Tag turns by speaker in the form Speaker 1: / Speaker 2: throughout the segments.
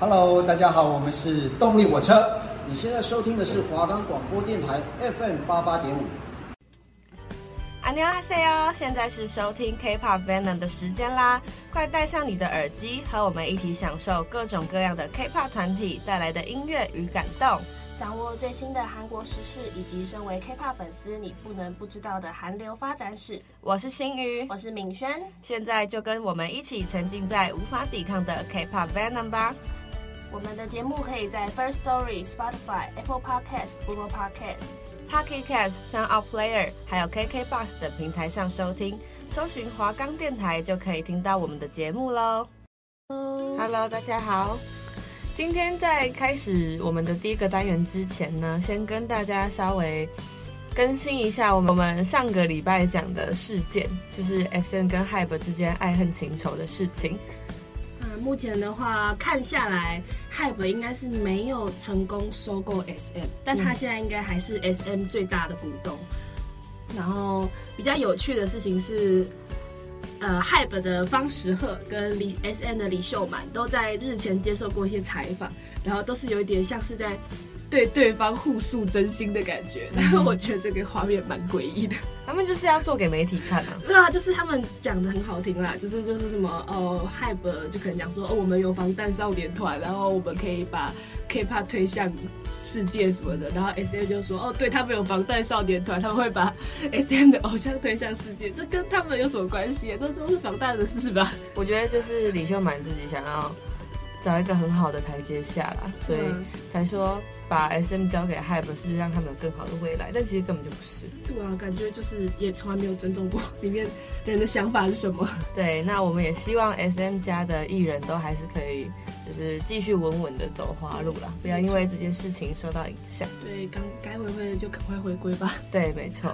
Speaker 1: Hello，大家好，我们是动力火车。你现在收听的是华冈广播电台 FM 八八点五。
Speaker 2: 안녕하세요，现在是收听 K-pop Venom 的时间啦！快戴上你的耳机，和我们一起享受各种各样的 K-pop 团体带来的音乐与感动。
Speaker 3: 掌握最新的韩国时事，以及身为 K-pop 粉丝你不能不知道的韩流发展史。
Speaker 2: 我是新宇，
Speaker 3: 我是敏轩，
Speaker 2: 现在就跟我们一起沉浸在无法抵抗的 K-pop Venom 吧。
Speaker 3: 我们的节目可以在 First Story、Spotify、Apple Podcasts、Google Podcasts、
Speaker 2: Pocket Casts、SoundOut Player，还有 KKBox 等平台上收听，搜寻华冈电台就可以听到我们的节目喽。Hello，大家好。今天在开始我们的第一个单元之前呢，先跟大家稍微更新一下我们上个礼拜讲的事件，就是 sn 跟 HYBE 之间爱恨情仇的事情。
Speaker 3: 目前的话看下来，HYBE 应该是没有成功收购 SM，但他现在应该还是 SM 最大的股东。然后比较有趣的事情是。呃，HYBE 的方时赫跟李 SM 的李秀满都在日前接受过一些采访，然后都是有一点像是在对对方互诉真心的感觉，然后我觉得这个画面蛮诡异的。
Speaker 2: 他们就是要做给媒体看啊！
Speaker 3: 对啊，就是他们讲的很好听啦，就是就是什么哦，HYBE 就可能讲说哦，我们有防弹少年团，然后我们可以把 K-pop 推向世界什么的，然后 SM 就说哦，对他们有防弹少年团，他们会把 SM 的偶像推向世界，这跟他们有什么关系？这都是防弹的事吧？
Speaker 2: 我觉得就是李秀满自己想要找一个很好的台阶下啦，所以才说。把 SM 交给 Hype 是让他们有更好的未来，但其实根本就不是。
Speaker 3: 对啊，感觉就是也从来没有尊重过里面人的想法是什么。
Speaker 2: 对，那我们也希望 SM 家的艺人都还是可以，就是继续稳稳的走花路啦，不要因为这件事情受到影响。
Speaker 3: 对，刚该回归的就赶快回归吧。
Speaker 2: 对，没错。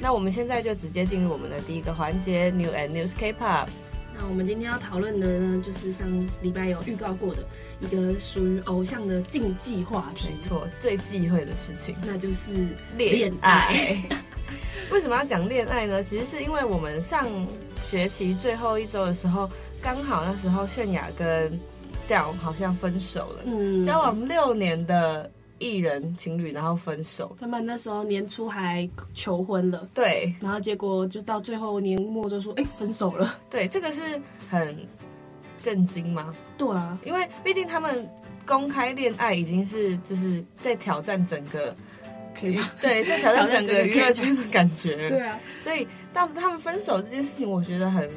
Speaker 2: 那我们现在就直接进入我们的第一个环节，New and News K-pop。
Speaker 3: 那我们今天要讨论的呢，就是上礼拜有预告过的一个属于偶像的禁忌话题。
Speaker 2: 没错，最忌讳的事情，
Speaker 3: 那就是
Speaker 2: 恋爱。为什么要讲恋爱呢？其实是因为我们上学期最后一周的时候，刚好那时候泫雅跟 Dawn 好像分手了，嗯，交往六年的。艺人情侣，然后分手。
Speaker 3: 他们那时候年初还求婚了，
Speaker 2: 对，
Speaker 3: 然后结果就到最后年末就说，哎，分手了。
Speaker 2: 对，这个是很震惊吗？
Speaker 3: 对啊，
Speaker 2: 因为毕竟他们公开恋爱已经是就是在挑战整个，可以对，在挑战整个娱乐圈的感觉。
Speaker 3: 对啊，
Speaker 2: 所以到时他们分手这件事情，我觉得很。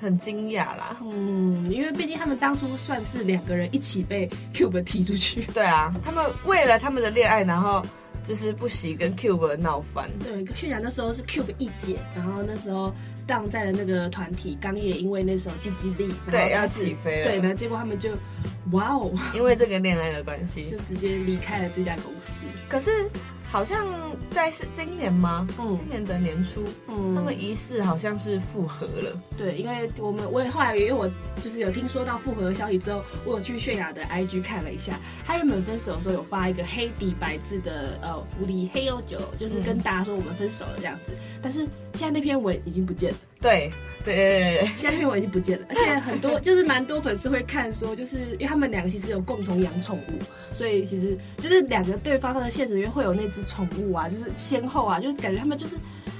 Speaker 2: 很惊讶啦，
Speaker 3: 嗯，因为毕竟他们当初算是两个人一起被 Cube 踢出去。
Speaker 2: 对啊，他们为了他们的恋爱，然后就是不惜跟 Cube 闹翻。
Speaker 3: 对，泫雅那时候是 Cube 一姐，然后那时候 Dawn 在的那个团体刚也因为那时候积极力，
Speaker 2: 对，要起飞了。
Speaker 3: 对，然后结果他们就，哇哦，
Speaker 2: 因为这个恋爱的关系，
Speaker 3: 就直接离开了这家公司。
Speaker 2: 可是。好像在是今年吗？嗯，今年的年初，嗯，他们疑似好像是复合了。
Speaker 3: 对，因为我们我也后来因为我就是有听说到复合的消息之后，我有去泫雅的 IG 看了一下，他原本分手的时候有发一个黑底白字的呃狐狸黑悠久，就是跟大家说我们分手了这样子。嗯、但是现在那篇文已经不见了。
Speaker 2: 对对对对对，
Speaker 3: 现在那篇文已经不见了，而且很多就是蛮多粉丝会看说，就是因为他们两个其实有共同养宠物，所以其实就是两个对方的现实里面会有那只宠物啊，就是先后啊，就是感觉他们就是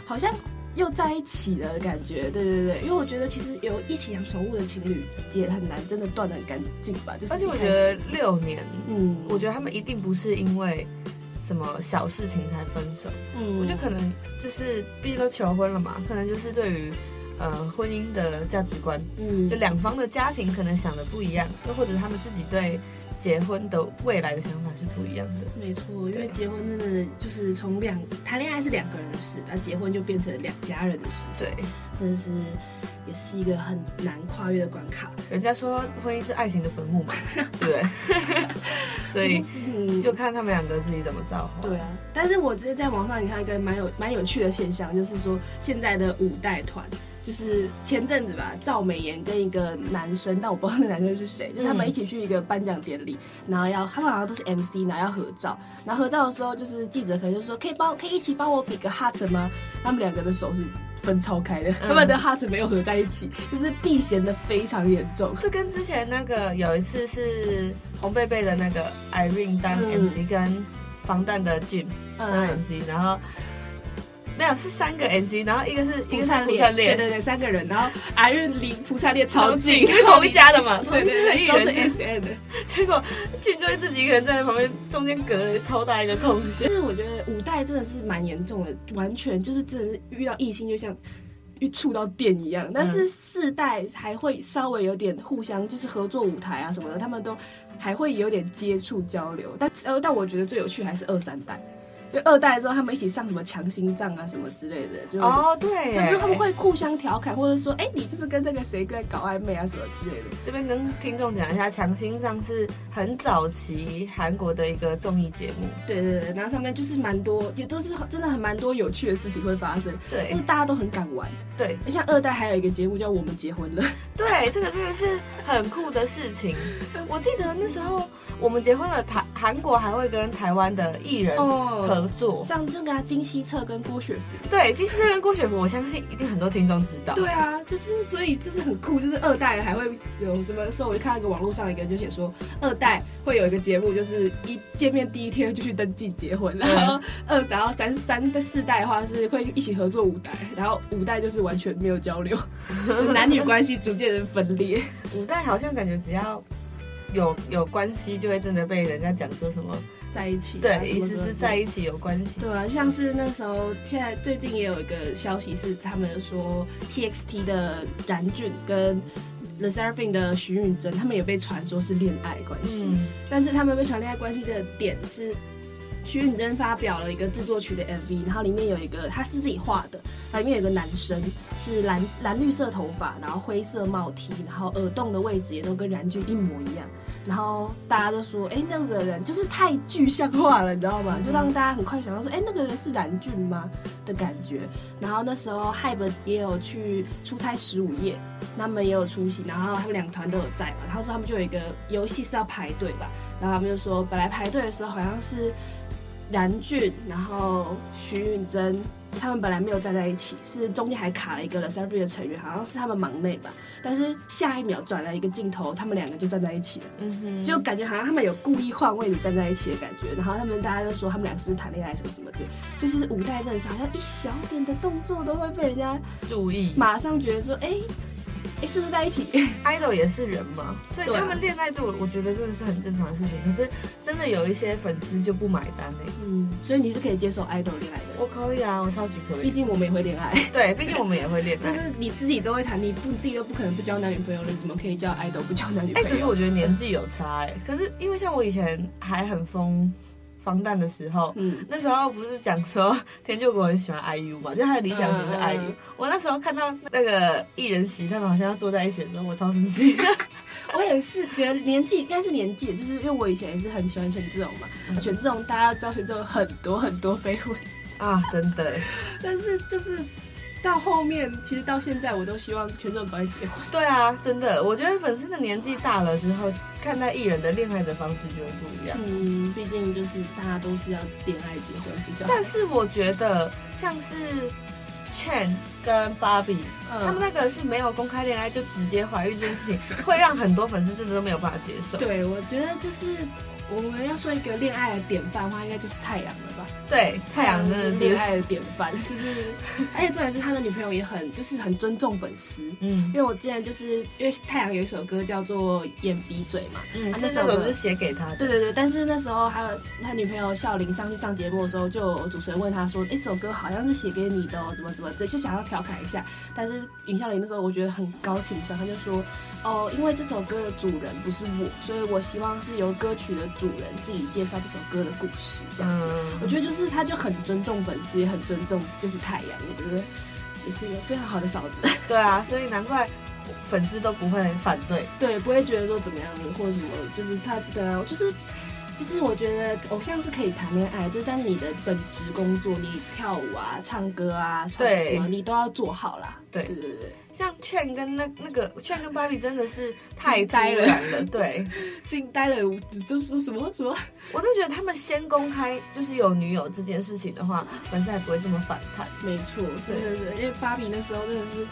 Speaker 3: 好像又在一起的感觉。对对对，因为我觉得其实有一起养宠物的情侣也很难真的断的很干净吧。就是、
Speaker 2: 而且我觉得六年，嗯，我觉得他们一定不是因为。什么小事情才分手？嗯，我觉得可能就是毕竟都求婚了嘛，可能就是对于呃婚姻的价值观，嗯，就两方的家庭可能想的不一样，又或者他们自己对结婚的未来的想法是不一样的。
Speaker 3: 没错，因为结婚真的就是从两谈恋爱是两个人的事，而结婚就变成两家人的事情。
Speaker 2: 对，
Speaker 3: 真的是。也是一个很难跨越的关卡。
Speaker 2: 人家说婚姻是爱情的坟墓嘛，对不对？所以就看他们两个自己怎么造化。
Speaker 3: 对啊，但是我直接在网上你看一个蛮有蛮有趣的现象，就是说现在的五代团，就是前阵子吧，赵美妍跟一个男生，但我不知道那男生是谁，就是他们一起去一个颁奖典礼，然后要他们好像都是 MC，然后要合照，然后合照的时候，就是记者可能就说可以帮可以一起帮我比个 heart 吗？他们两个的手是。分超开的，嗯、他们的 heart 没有合在一起，就是避嫌的非常严重。
Speaker 2: 这跟之前那个有一次是红贝贝的那个 Irene 当 MC 跟防弹的 Jim 当 MC，然后。没有，是三个 MC，然后一个是 一个是朴灿烈，
Speaker 3: 对对对，三个人，然后阿韵离朴灿烈超近，
Speaker 2: 因为同一家的嘛，对对
Speaker 3: 对，都是 SM 的。
Speaker 2: 结果俊就会自己一个人站在旁边，中间隔了超大一个空隙。
Speaker 3: 但是我觉得五代真的是蛮严重的，完全就是真的是遇到异性就像遇触到电一样。但是四代还会稍微有点互相就是合作舞台啊什么的，他们都还会有点接触交流。但呃，但我觉得最有趣还是二三代。就二代的时候，他们一起上什么强心脏啊什么之类的，就
Speaker 2: 哦对，
Speaker 3: 就是他们会互相调侃，或者说，哎、欸，你就是跟这个谁在搞暧昧啊什么之类的。
Speaker 2: 这边跟听众讲一下，强心脏是很早期韩国的一个综艺节目，
Speaker 3: 对对对，然后上面就是蛮多，也都是真的很蛮多有趣的事情会发生，
Speaker 2: 对，
Speaker 3: 因为大家都很敢玩，
Speaker 2: 对。
Speaker 3: 像二代还有一个节目叫《我们结婚了》，
Speaker 2: 对，这个真的是很酷的事情。我记得那时候。我们结婚了，台韩国还会跟台湾的艺人合作，
Speaker 3: 哦、像这个金希澈跟郭雪芙。
Speaker 2: 对，金希澈跟郭雪芙，我相信一定很多听众知道。
Speaker 3: 对啊，就是所以就是很酷，就是二代还会有什么时候我就看到一个网络上一个就写说，二代会有一个节目，就是一见面第一天就去登记结婚，然后二然后三三的四代的话是会一起合作五代，然后五代就是完全没有交流，男女关系逐渐的分裂。
Speaker 2: 五代好像感觉只要。有有关系就会真的被人家讲说什么
Speaker 3: 在一起，
Speaker 2: 对，意思是在一起有关系。
Speaker 3: 对啊，像是那时候，现在最近也有一个消息是，他们说 TXT 的然俊跟 The SSERAFIM 的徐允珍，他们也被传说是恋爱关系。嗯，但是他们被传恋爱关系的点是。徐允珍发表了一个制作曲的 MV，然后里面有一个他是自己画的，然后里面有一个男生是蓝蓝绿色头发，然后灰色帽 T，然后耳洞的位置也都跟然俊一模一样，然后大家都说，哎，那个人就是太具象化了，你知道吗？就让大家很快想到说，哎，那个人是然俊吗的感觉。然后那时候 HYBE 也有去出差十五夜，他们也有出席，然后他们两个团都有在嘛，然后说他们就有一个游戏是要排队吧，然后他们就说本来排队的时候好像是。然俊，然后徐允珍，他们本来没有站在一起，是中间还卡了一个 LE SSERAFIM 的成员，好像是他们忙内吧。但是下一秒转来一个镜头，他们两个就站在一起了，嗯哼，就感觉好像他们有故意换位置站在一起的感觉。然后他们大家都说他们俩是不是谈恋爱什么什么的，就是五代认识，好像一小点的动作都会被人家
Speaker 2: 注意，
Speaker 3: 马上觉得说，哎。哎，是不是在一起？
Speaker 2: idol 也是人嘛，所以他们恋爱度，我觉得真的是很正常的事情。可是真的有一些粉丝就不买单呢。
Speaker 3: 嗯，所以你是可以接受 idol 恋爱的？
Speaker 2: 我可以啊，我超级可以。
Speaker 3: 毕竟我们也会恋爱。
Speaker 2: 对，毕竟我们也会恋爱。
Speaker 3: 就是你自己都会谈，你不自己都不可能不交男女朋友了，你怎么可以叫 idol 不交男女朋友？
Speaker 2: 哎，可是我觉得年纪有差哎。可是因为像我以前还很疯。防弹的时候，嗯，那时候不是讲说 田柾国很喜欢 IU 嘛，就他的理想型是 IU。嗯、我那时候看到那个艺人席，他们好像要坐在一起的时候，我超生气。
Speaker 3: 我也是觉得年纪应该是年纪，就是因为我以前也是很喜欢权志龙嘛，嗯、权志龙大家知道权志龙很多很多绯闻
Speaker 2: 啊，真的。
Speaker 3: 但是就是。到后面，其实到现在，我都希望权志龙赶快结婚。
Speaker 2: 对啊，真的，我觉得粉丝的年纪大了之后，看待艺人的恋爱的方式就会不一样。
Speaker 3: 嗯，毕竟就是大家都是要恋爱结婚，是这样。
Speaker 2: 但是我觉得像是 Chen 跟 Barbie，他们那个是没有公开恋爱就直接怀孕这件事情，会让很多粉丝真的都没有办法接受。
Speaker 3: 对，我觉得就是。我们要说一个恋爱的典范的话，应该就是太阳了吧？
Speaker 2: 对，太阳真的是恋
Speaker 3: 爱的典范，就是，而且重点是他的女朋友也很，就是很尊重粉丝。嗯，因为我之前就是因为太阳有一首歌叫做《眼鼻嘴》嘛，
Speaker 2: 嗯，那首歌是写给他的。
Speaker 3: 对对对，但是那时候还有他女朋友笑琳上去上节目的时候，就主持人问他说：“哎，这首歌好像是写给你的哦，怎么怎么的，就想要调侃一下。”但是尹笑琳那时候我觉得很高情商，他就说。哦，因为这首歌的主人不是我，所以我希望是由歌曲的主人自己介绍这首歌的故事，这样子。嗯、我觉得就是他就很尊重粉丝，也很尊重就是太阳，我觉得也是一个非常好的嫂子。
Speaker 2: 对啊，所以难怪粉丝都不会反对，
Speaker 3: 对，不会觉得说怎么样或者什么，就是他知道，就是就是我觉得偶像是可以谈恋爱，就但是你的本职工作，你跳舞啊、唱歌啊，
Speaker 2: 对，
Speaker 3: 你都要做好啦。
Speaker 2: 对。对对对，像 Chen 跟那那个 Chen 跟芭比真的是太呆了，对，
Speaker 3: 惊呆了，就说什么什么，
Speaker 2: 我就觉得他们先公开就是有女友这件事情的话，粉丝还不会这么反弹。
Speaker 3: 没错，对对对，因为芭比那时候真的是，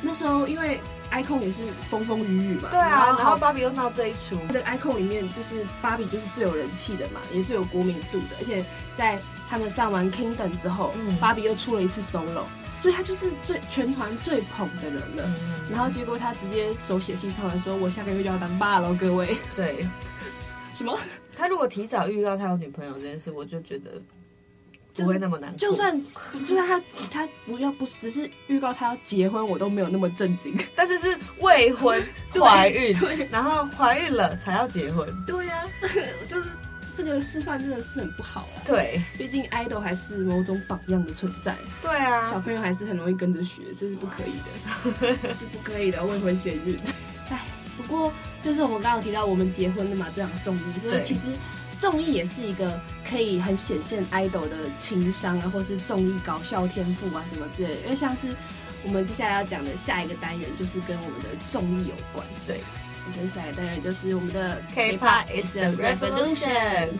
Speaker 3: 那时候因为。Icon 也是风风雨雨嘛，
Speaker 2: 对啊，然后芭比又闹这一出。
Speaker 3: 他的 icon 里面就是芭比就是最有人气的嘛，也最有国民度的，而且在他们上完 Kingdom 之后，嗯，芭比又出了一次 solo，所以他就是最全团最捧的人了。嗯，然后结果他直接手写信上来说，我下个月就要当爸了，各位。
Speaker 2: 对，
Speaker 3: 什么？
Speaker 2: 他如果提早遇到他有女朋友这件事，我就觉得。不会那么难，
Speaker 3: 就算就算他他不要不是只是预告他要结婚，我都没有那么震惊。
Speaker 2: 但是是未婚怀孕，对，然后怀孕了才要结婚。
Speaker 3: 对呀、啊，就是这个示范真的是很不好啊。
Speaker 2: 对，
Speaker 3: 毕竟 idol 还是某种榜样的存在。
Speaker 2: 对啊，
Speaker 3: 小朋友还是很容易跟着学，这是不可以的，是不可以的。未婚先孕。哎，不过就是我们刚刚提到我们结婚了嘛，这样综艺，所以其实。综艺也是一个可以很显现 idol 的情商啊，或是综艺搞笑天赋啊什么之类的。因为像是我们接下来要讲的下一个单元，就是跟我们的综艺有关。
Speaker 2: 对，
Speaker 3: 接下来单元就是我们的
Speaker 2: K-pop is the revolution。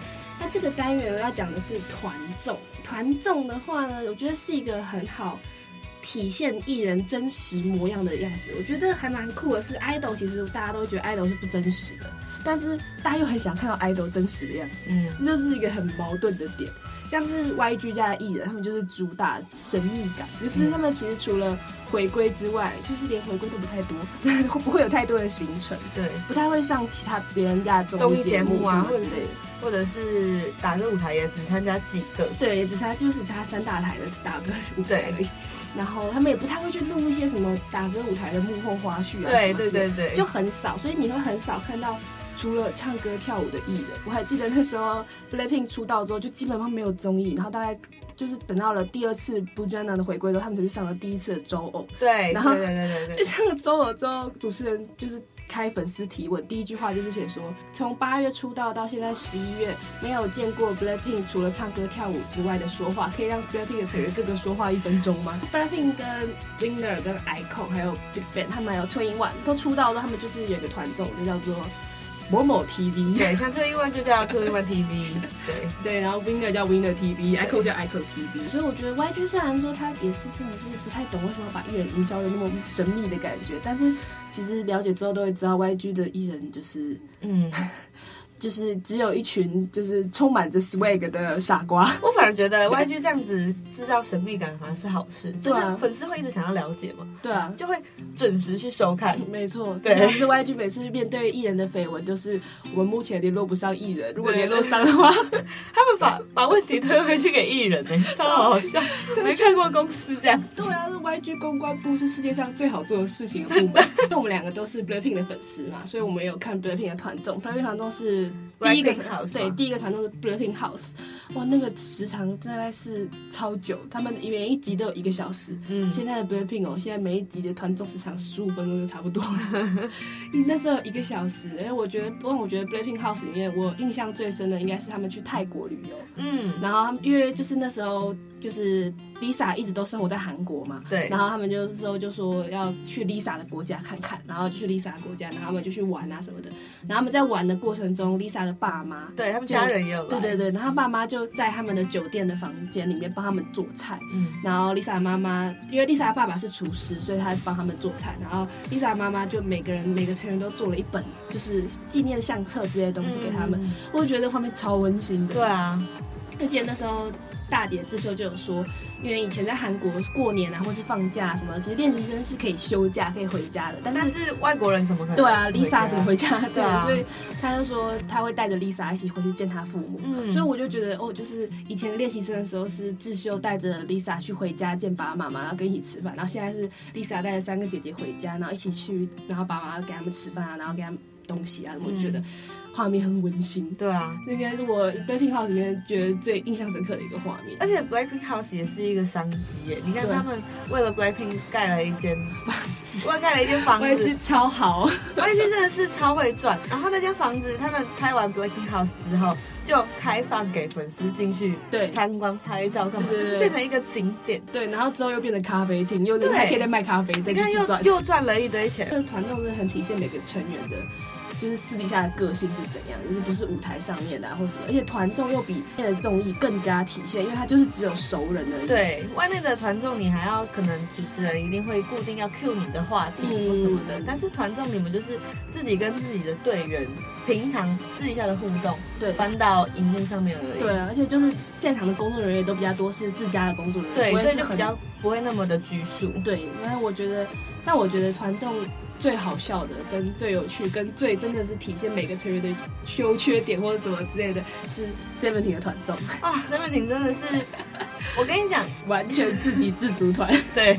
Speaker 3: 那这个单元我要讲的是团综。团综的话呢，我觉得是一个很好体现艺人真实模样的样子。我觉得还蛮酷的是，idol 其实大家都觉得 idol 是不真实的。但是大家又很想看到 idol 真实的样子，嗯，这就是一个很矛盾的点。像是 YG 家的艺人，他们就是主打神秘感，就是他们其实除了回归之外，就是连回归都不太多，会 不会有太多的行程？
Speaker 2: 对，
Speaker 3: 不太会上其他别人家的综艺节目啊，或者是
Speaker 2: 或者是打歌舞台也只参加几个，
Speaker 3: 对，也只参就是参加三大台的打歌舞台而已。然后他们也不太会去录一些什么打歌舞台的幕后花絮啊，
Speaker 2: 对对对对，
Speaker 3: 就很少，所以你会很少看到。除了唱歌跳舞的艺人，我还记得那时候 BLACKPINK 出道之后就基本上没有综艺，然后大概就是等到了第二次 BUJANA 的回归之后，他们才去上了第一次的周偶。
Speaker 2: 对，
Speaker 3: 然后
Speaker 2: 对对对对，
Speaker 3: 就上了周偶之后，主持人就是开粉丝提问，第一句话就是写说，从八月出道到现在十一月，没有见过 BLACKPINK 除了唱歌跳舞之外的说话，可以让 BLACKPINK 的成员各个说话一分钟吗？BLACKPINK 跟 WINNER 跟 Icon 还有 BigBang 他们还有 2NE1 都出道之后，他们就是有一个团综，就叫做。某某 TV，
Speaker 2: 对，像 2NE1 就叫 2NE1 TV，对。
Speaker 3: 对，然后 Winner 叫 Winner TV，iKON 叫 iKON TV，所以我觉得 YG 虽然说他也是真的是不太懂为什么把艺人营销的那么神秘的感觉，但是其实了解之后都会知道 YG 的艺人就是嗯。就是只有一群就是充满着 swag 的傻瓜，
Speaker 2: 我反而觉得 YG 这样子制造神秘感反而是好事，就是粉丝会一直想要了解嘛，对啊，就会准时去收看。
Speaker 3: 没错，对。可是 YG 每次面对艺人的绯闻，就是我们目前联络不上艺人，如果联络上的话，
Speaker 2: 他们把把问题推回去给艺人呢，超好笑。没看过公司这样。
Speaker 3: 对啊，是 YG 公关部是世界上最好做的事情的部门。因为我们两个都是 BLACKPINK 的粉丝嘛，所以我们有看 BLACKPINK 的团综，BLACKPINK 团综是。第一个团对，第一个团都是 Blackpink House，哇，那个时长大概是超久，他们每一集都有一个小时。嗯，现在的 Blackpink 哦，现在每一集的团综时长十五分钟就差不多了。那时候一个小时，因为我觉得，不过我觉得 Blackpink House 里面我印象最深的应该是他们去泰国旅游。嗯，然后他们因为就是那时候。就是 Lisa 一直都生活在韩国嘛，对，然后他们就之后就说要去 Lisa 的国家看看，然后就去 Lisa 的国家，然后他们就去玩啊什么的。然后他们在玩的过程中，Lisa 的爸妈，
Speaker 2: 对他们家人也有，
Speaker 3: 对对对，然后爸妈就在他们的酒店的房间里面帮他们做菜，嗯，然后 Lisa 的妈妈，因为 Lisa 的爸爸是厨师，所以他帮他们做菜，然后 Lisa 的妈妈就每个人每个成员都做了一本就是纪念相册之类的东西给他们，嗯、我就觉得画面超温馨的，
Speaker 2: 对啊，
Speaker 3: 而且那时候。大姐智秀就有说，因为以前在韩国过年啊，或是放假什么，其实练习生是可以休假可以回家的。但是，
Speaker 2: 但是外国人怎么可能？
Speaker 3: 对啊，Lisa 怎么回家？对啊，所以他就说他会带着 Lisa 一起回去见他父母。嗯，所以我就觉得哦，就是以前练习生的时候是智秀带着 Lisa 去回家见爸爸妈妈，然后跟一起吃饭。然后现在是 Lisa 带着三个姐姐回家，然后一起去，然后爸妈给他们吃饭啊，然后给他们东西啊，我就觉得。画面很温馨。
Speaker 2: 对啊，
Speaker 3: 那应该是我 Blackpink House 里面觉得最印象深刻的一个画面。
Speaker 2: 而且 Blackpink House 也是一个商机耶，你看他们为了 Blackpink 盖了一间房子，我盖了一间房子，
Speaker 3: 超好，
Speaker 2: 我也去真的是超会赚。然后那间房子，他们拍完 Blackpink House 之后，就开放给粉丝进去对参观拍照干嘛，就是变成一个景点。
Speaker 3: 对，然后之后又变成咖啡厅，又还可以再卖咖啡，
Speaker 2: 你看又又赚了一堆钱。
Speaker 3: 这个团综是很体现每个成员的。就是私底下的个性是怎样，就是不是舞台上面的、啊、或什么，而且团综又比外面的综艺更加体现，因为它就是只有熟人而已。
Speaker 2: 对，外面的团综你还要可能主持人一定会固定要 cue 你的话题或什么的，嗯、但是团综你们就是自己跟自己的队员平常私底下的互动，对，搬到荧幕上面而已。
Speaker 3: 对啊，而且就是在场的工作人员都比较多，是自家的工作人员，
Speaker 2: 对，所以就比较不会那么的拘束。
Speaker 3: 对，因为我觉得，但我觉得团综。最好笑的，跟最有趣，跟最真的是体现每个成员的优缺点或者什么之类的，是 Seventeen 的团综
Speaker 2: 啊！Seventeen 真的是，我跟你讲，
Speaker 3: 完全自给自足团。
Speaker 2: 对，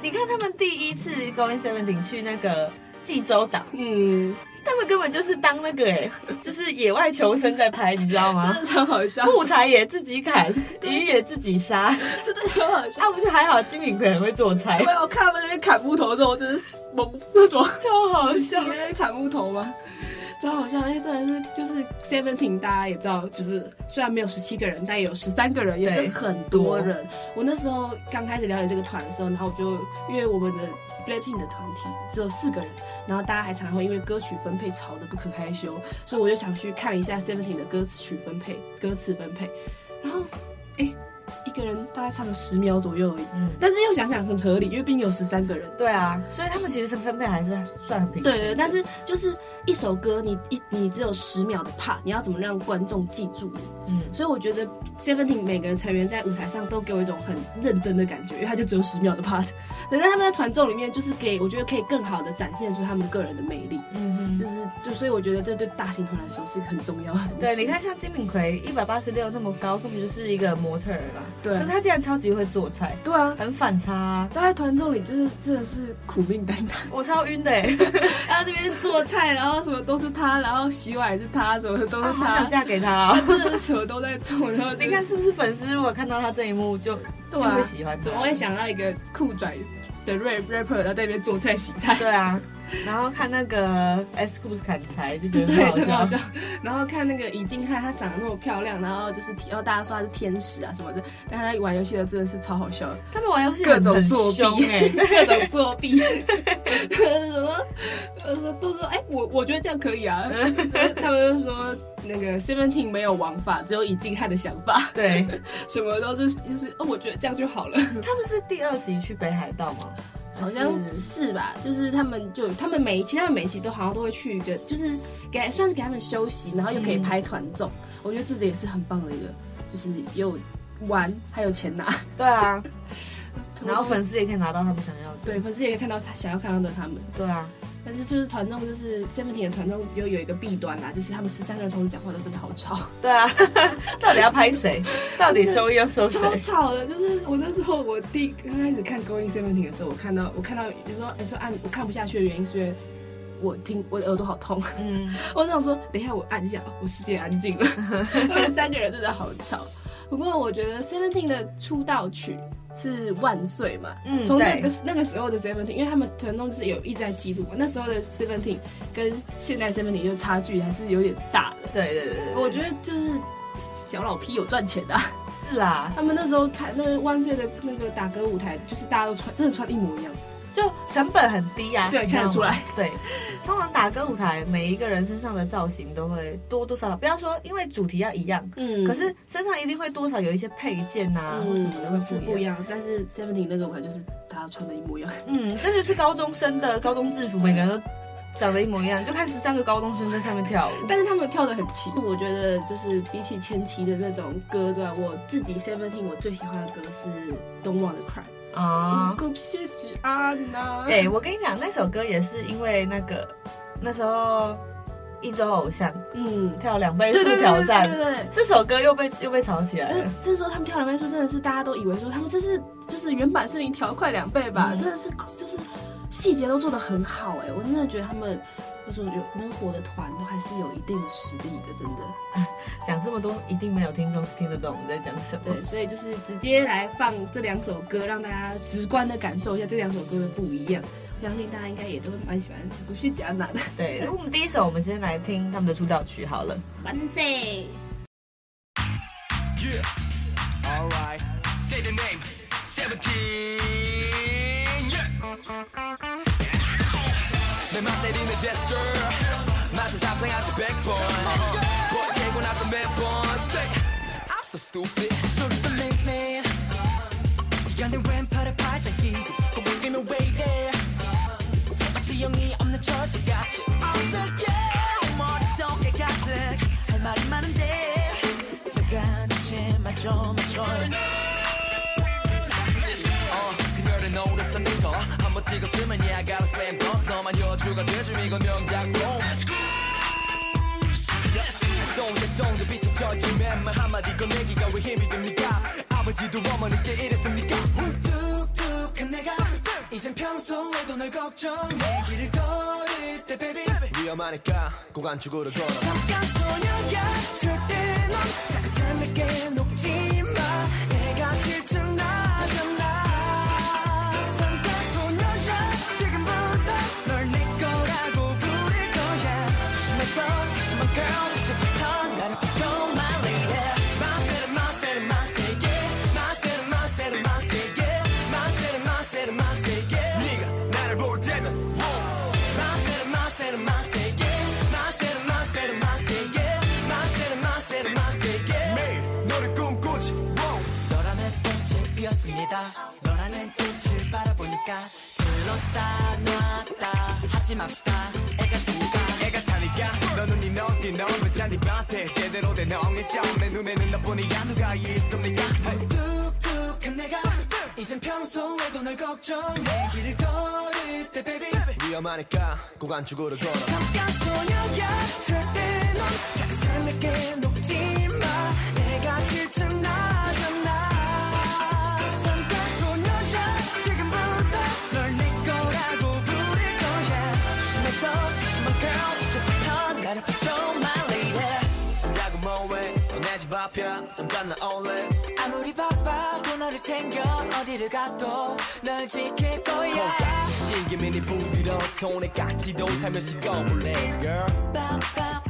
Speaker 2: 你看他们第一次 Going Seventeen 去那个济州岛，嗯。他们根本就是当那个哎、欸，就是野外求生在拍，你知道吗？
Speaker 3: 真的超好笑，
Speaker 2: 木材也自己砍，鱼也自己杀，
Speaker 3: 真的超好笑。
Speaker 2: 他、啊、不是还好金敏奎很会做菜？
Speaker 3: 对，我看他们那边砍木头的时候，真的是懵，那种
Speaker 2: 超好笑。
Speaker 3: 你那边砍木头吗？超好笑，而且真的是就是 Seventeen，大家也知道，就是虽然没有十七个人，但也有十三个人，也是很多人。我那时候刚开始了解这个团的时候，然后我就因为我们的 Blackpink 的团体只有四个人，然后大家还常常会因为歌曲分配吵得不可开交，所以我就想去看了一下 Seventeen 的歌曲分配、歌词分配，然后哎。欸一个人大概唱了十秒左右而已，嗯，但是又想想很合理，因为毕竟有十三个人，
Speaker 2: 对啊，所以他们其实是分配还是算很平。
Speaker 3: 对对，但是就是一首歌你，你一你只有十秒的 part，你要怎么让观众记住你？嗯，所以我觉得 Seventeen 每个人成员在舞台上都给我一种很认真的感觉，因为他就只有十秒的 part，但在他们在团综里面就是给我觉得可以更好的展现出他们个人的魅力，嗯哼，就是就所以我觉得这对大型团来说是一个很重要的。
Speaker 2: 对，你看像金敏奎一百八十六那么高，根本就是一个模特儿吧？对，可是他竟然超级会做菜，
Speaker 3: 对啊，
Speaker 2: 很反差啊。
Speaker 3: 他在团综里真的真的是苦命担当，
Speaker 2: 我超晕的哎。
Speaker 3: 他这边做菜，然后什么都是他，然后洗碗也是他，什么都是他。
Speaker 2: 好想嫁给他啊！
Speaker 3: 真的什么都在做。然后
Speaker 2: 你看是不是粉丝如果看到他这一幕就就会喜欢？
Speaker 3: 怎么会想到一个酷拽的 rap rapper 然后在那边做菜洗菜？
Speaker 2: 对啊。然后看那个 S Coups 砍柴就觉得很好笑，
Speaker 3: 然后看那个尹静汉，她长得那么漂亮，然后就是然后大家说她是天使啊什么的，但她在玩游戏的真的是超好笑。
Speaker 2: 他们玩游戏
Speaker 3: 各种作弊，各种作弊，什么呃都说哎我我觉得这样可以啊，他们就说那个 Seventeen 没有王法，只有尹静汉的想法，
Speaker 2: 对，
Speaker 3: 什么都是就是哦我觉得这样就好了。
Speaker 2: 他们是第二集去北海道吗？
Speaker 3: 好像是吧，就是他们就他们每一期，他们每一期都好像都会去一个，就是给算是给他们休息，然后又可以拍团综。嗯、我觉得这个也是很棒的一个，就是有玩还有钱拿。
Speaker 2: 对啊，然后粉丝也可以拿到他们想要的。
Speaker 3: 对，粉丝也可以看到他想要看到的他们。
Speaker 2: 对啊。
Speaker 3: 但是就是团综，就是 Seventeen 的团综，就有一个弊端啦，就是他们十三个人同时讲话都真的好吵。
Speaker 2: 对啊，到底要拍谁？到底收音要收谁？
Speaker 3: 超吵的，就是我那时候我第刚开始看 Going Seventeen 的时候，我看到我看到有说哎说按我看不下去的原因是因为我听我的耳朵好痛。嗯，我想说等一下我按一下，我世界安静了。三个人真的好吵。不过我觉得 Seventeen 的出道曲。是万岁嘛？嗯，从那个那个时候的 Seventeen，因为他们团综就是有一直在记录嘛。那时候的 Seventeen 跟现在 Seventeen 就差距还是有点大的。
Speaker 2: 对对对对，
Speaker 3: 我觉得就是小老 P 有赚钱的。
Speaker 2: 是啊，
Speaker 3: 他们那时候看那个万岁的那个打歌舞台，就是大家都穿，真的穿一模一样。
Speaker 2: 就成本很低啊，
Speaker 3: 对，看得出来。
Speaker 2: 对，通常打歌舞台，每一个人身上的造型都会多多少少，不要说因为主题要一样，嗯，可是身上一定会多少有一些配件啊，嗯、或什么的会是不一样。
Speaker 3: 但是 Seventeen 那个舞台就是大家穿的一模一样，
Speaker 2: 嗯，真的是高中生的高中制服，每个人都长得一模一样，就看十三个高中生在上面跳舞，
Speaker 3: 但是他们跳得很齐。我觉得就是比起前期的那种歌之外，我自己 Seventeen 我最喜欢的歌是 Don't Wanna Cry。啊，够谢谢安娜。
Speaker 2: 对，我跟你讲，那首歌也是因为那个那时候一周偶像，嗯，跳两倍速挑战，对对对，这首歌又被又被炒起来了。
Speaker 3: 这时候他们跳两倍速，真的是大家都以为说他们这是就是原版视频调快两倍吧，真的是就是细节都做的很好哎，我真的觉得他们。
Speaker 4: 他说有能火的团都还是有一定的实力的，真的。
Speaker 2: 讲这么多，一定没有听众听得懂我们在讲什么。
Speaker 4: 对，所以就是直接来放这两首歌，让大家直观的感受一下这两首歌的不一样。我相信大家应该也都蛮喜欢古须吉安娜的。
Speaker 2: 对，那我们第一首，我们先来听他们的出道曲好了。
Speaker 4: 万岁。Yeah, all right. Say the name. Seventeen. Yeah. 내 맘때리는 제스처 맛은 상상하지 100번 곧 깨고 나서 매번 Say I'm so stupid 소리서 맹맹 네가 내 왼팔에 팔짱 끼지 Go walking away there 마치 영이 없는 철수같이 언제 웃음은
Speaker 5: yeah I gotta slam dunk. 너만 여주가 돼줌 이건 명작품. 송의 송도 빛이 젖지
Speaker 4: 맨말 한마디 꺼내기가 왜 힘이 듭니까? 아버지도 어머니께 이랬습니까? 뚝뚝한 내가 이젠 평소에도 널 걱정해 길을 걸을 때 baby. 위험하니까 꼭안 죽으러 걸어 잠깐 소녀야 절대 넌 자꾸 삶에게 녹지. 넣었다 놨다. 하지 맙시다. 애가 차니까. 애가 차니까. 너는 니 너띠 너무 잔디 밭에. 제대로 된 엉이점. 내 눈에는 너뿐이야 누가 있습니까? 뚝뚝한 내가 이젠 평소에도 널 걱정해 길을 걸을 때 baby. 위험하니까 고간 죽으러 걸어. 잠깐 소녀야. 절대 넌 작살내게 녹지 마. 내가 질투 난 only 아무리 바빠도 너를 챙겨 어디를 가도 널 지킬 거야. 신기민이 부드러운 손에 깍지도
Speaker 5: 살며시 꺼볼래 girl?
Speaker 4: 빰빰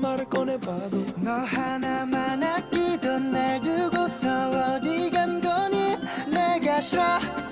Speaker 4: 말을 꺼내봐도 너 하나만 아끼던 날
Speaker 2: 두고서 어디 간 거니? 내가 싫어 어,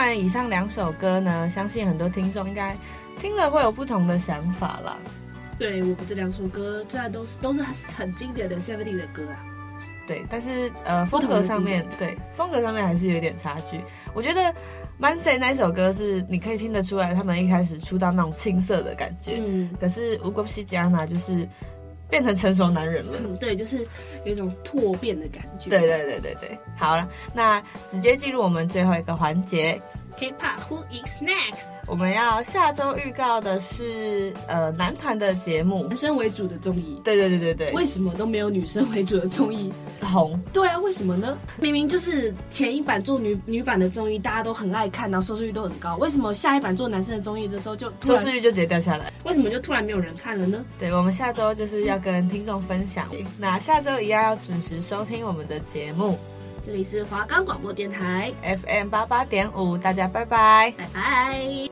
Speaker 2: 完以上两首歌呢，相信很多听众应该听了会有不同的想法啦。
Speaker 3: 对，我们这两首歌，虽然都是都是很经典的 Seventeen 的歌啊。
Speaker 2: 对，但是呃，风格上面对风格上面还是有一点差距。我觉得 Manse 那首歌是你可以听得出来，他们一开始出道那种青涩的感觉。嗯，可是无国西加呢，就是。变成成熟男人了，
Speaker 3: 嗯，对，就是有一种蜕变的感觉。
Speaker 2: 对对对对对，好了，那直接进入我们最后一个环节。
Speaker 3: K-pop Who is next？
Speaker 2: 我们要下周预告的是呃男团的节目，
Speaker 3: 男生为主的综艺。
Speaker 2: 对对对对对，
Speaker 3: 为什么都没有女生为主的综艺
Speaker 2: 红？
Speaker 3: 对啊，为什么呢？明明就是前一版做女女版的综艺，大家都很爱看，然后收视率都很高，为什么下一版做男生的综艺的时候就
Speaker 2: 收视率就直接掉下来？
Speaker 3: 为什么就突然没有人看了呢？
Speaker 2: 对，我们下周就是要跟听众分享，那下周一样要准时收听我们的节目。
Speaker 3: 这里是华冈广播电台
Speaker 2: FM 八八点五，大家拜拜，
Speaker 3: 拜拜。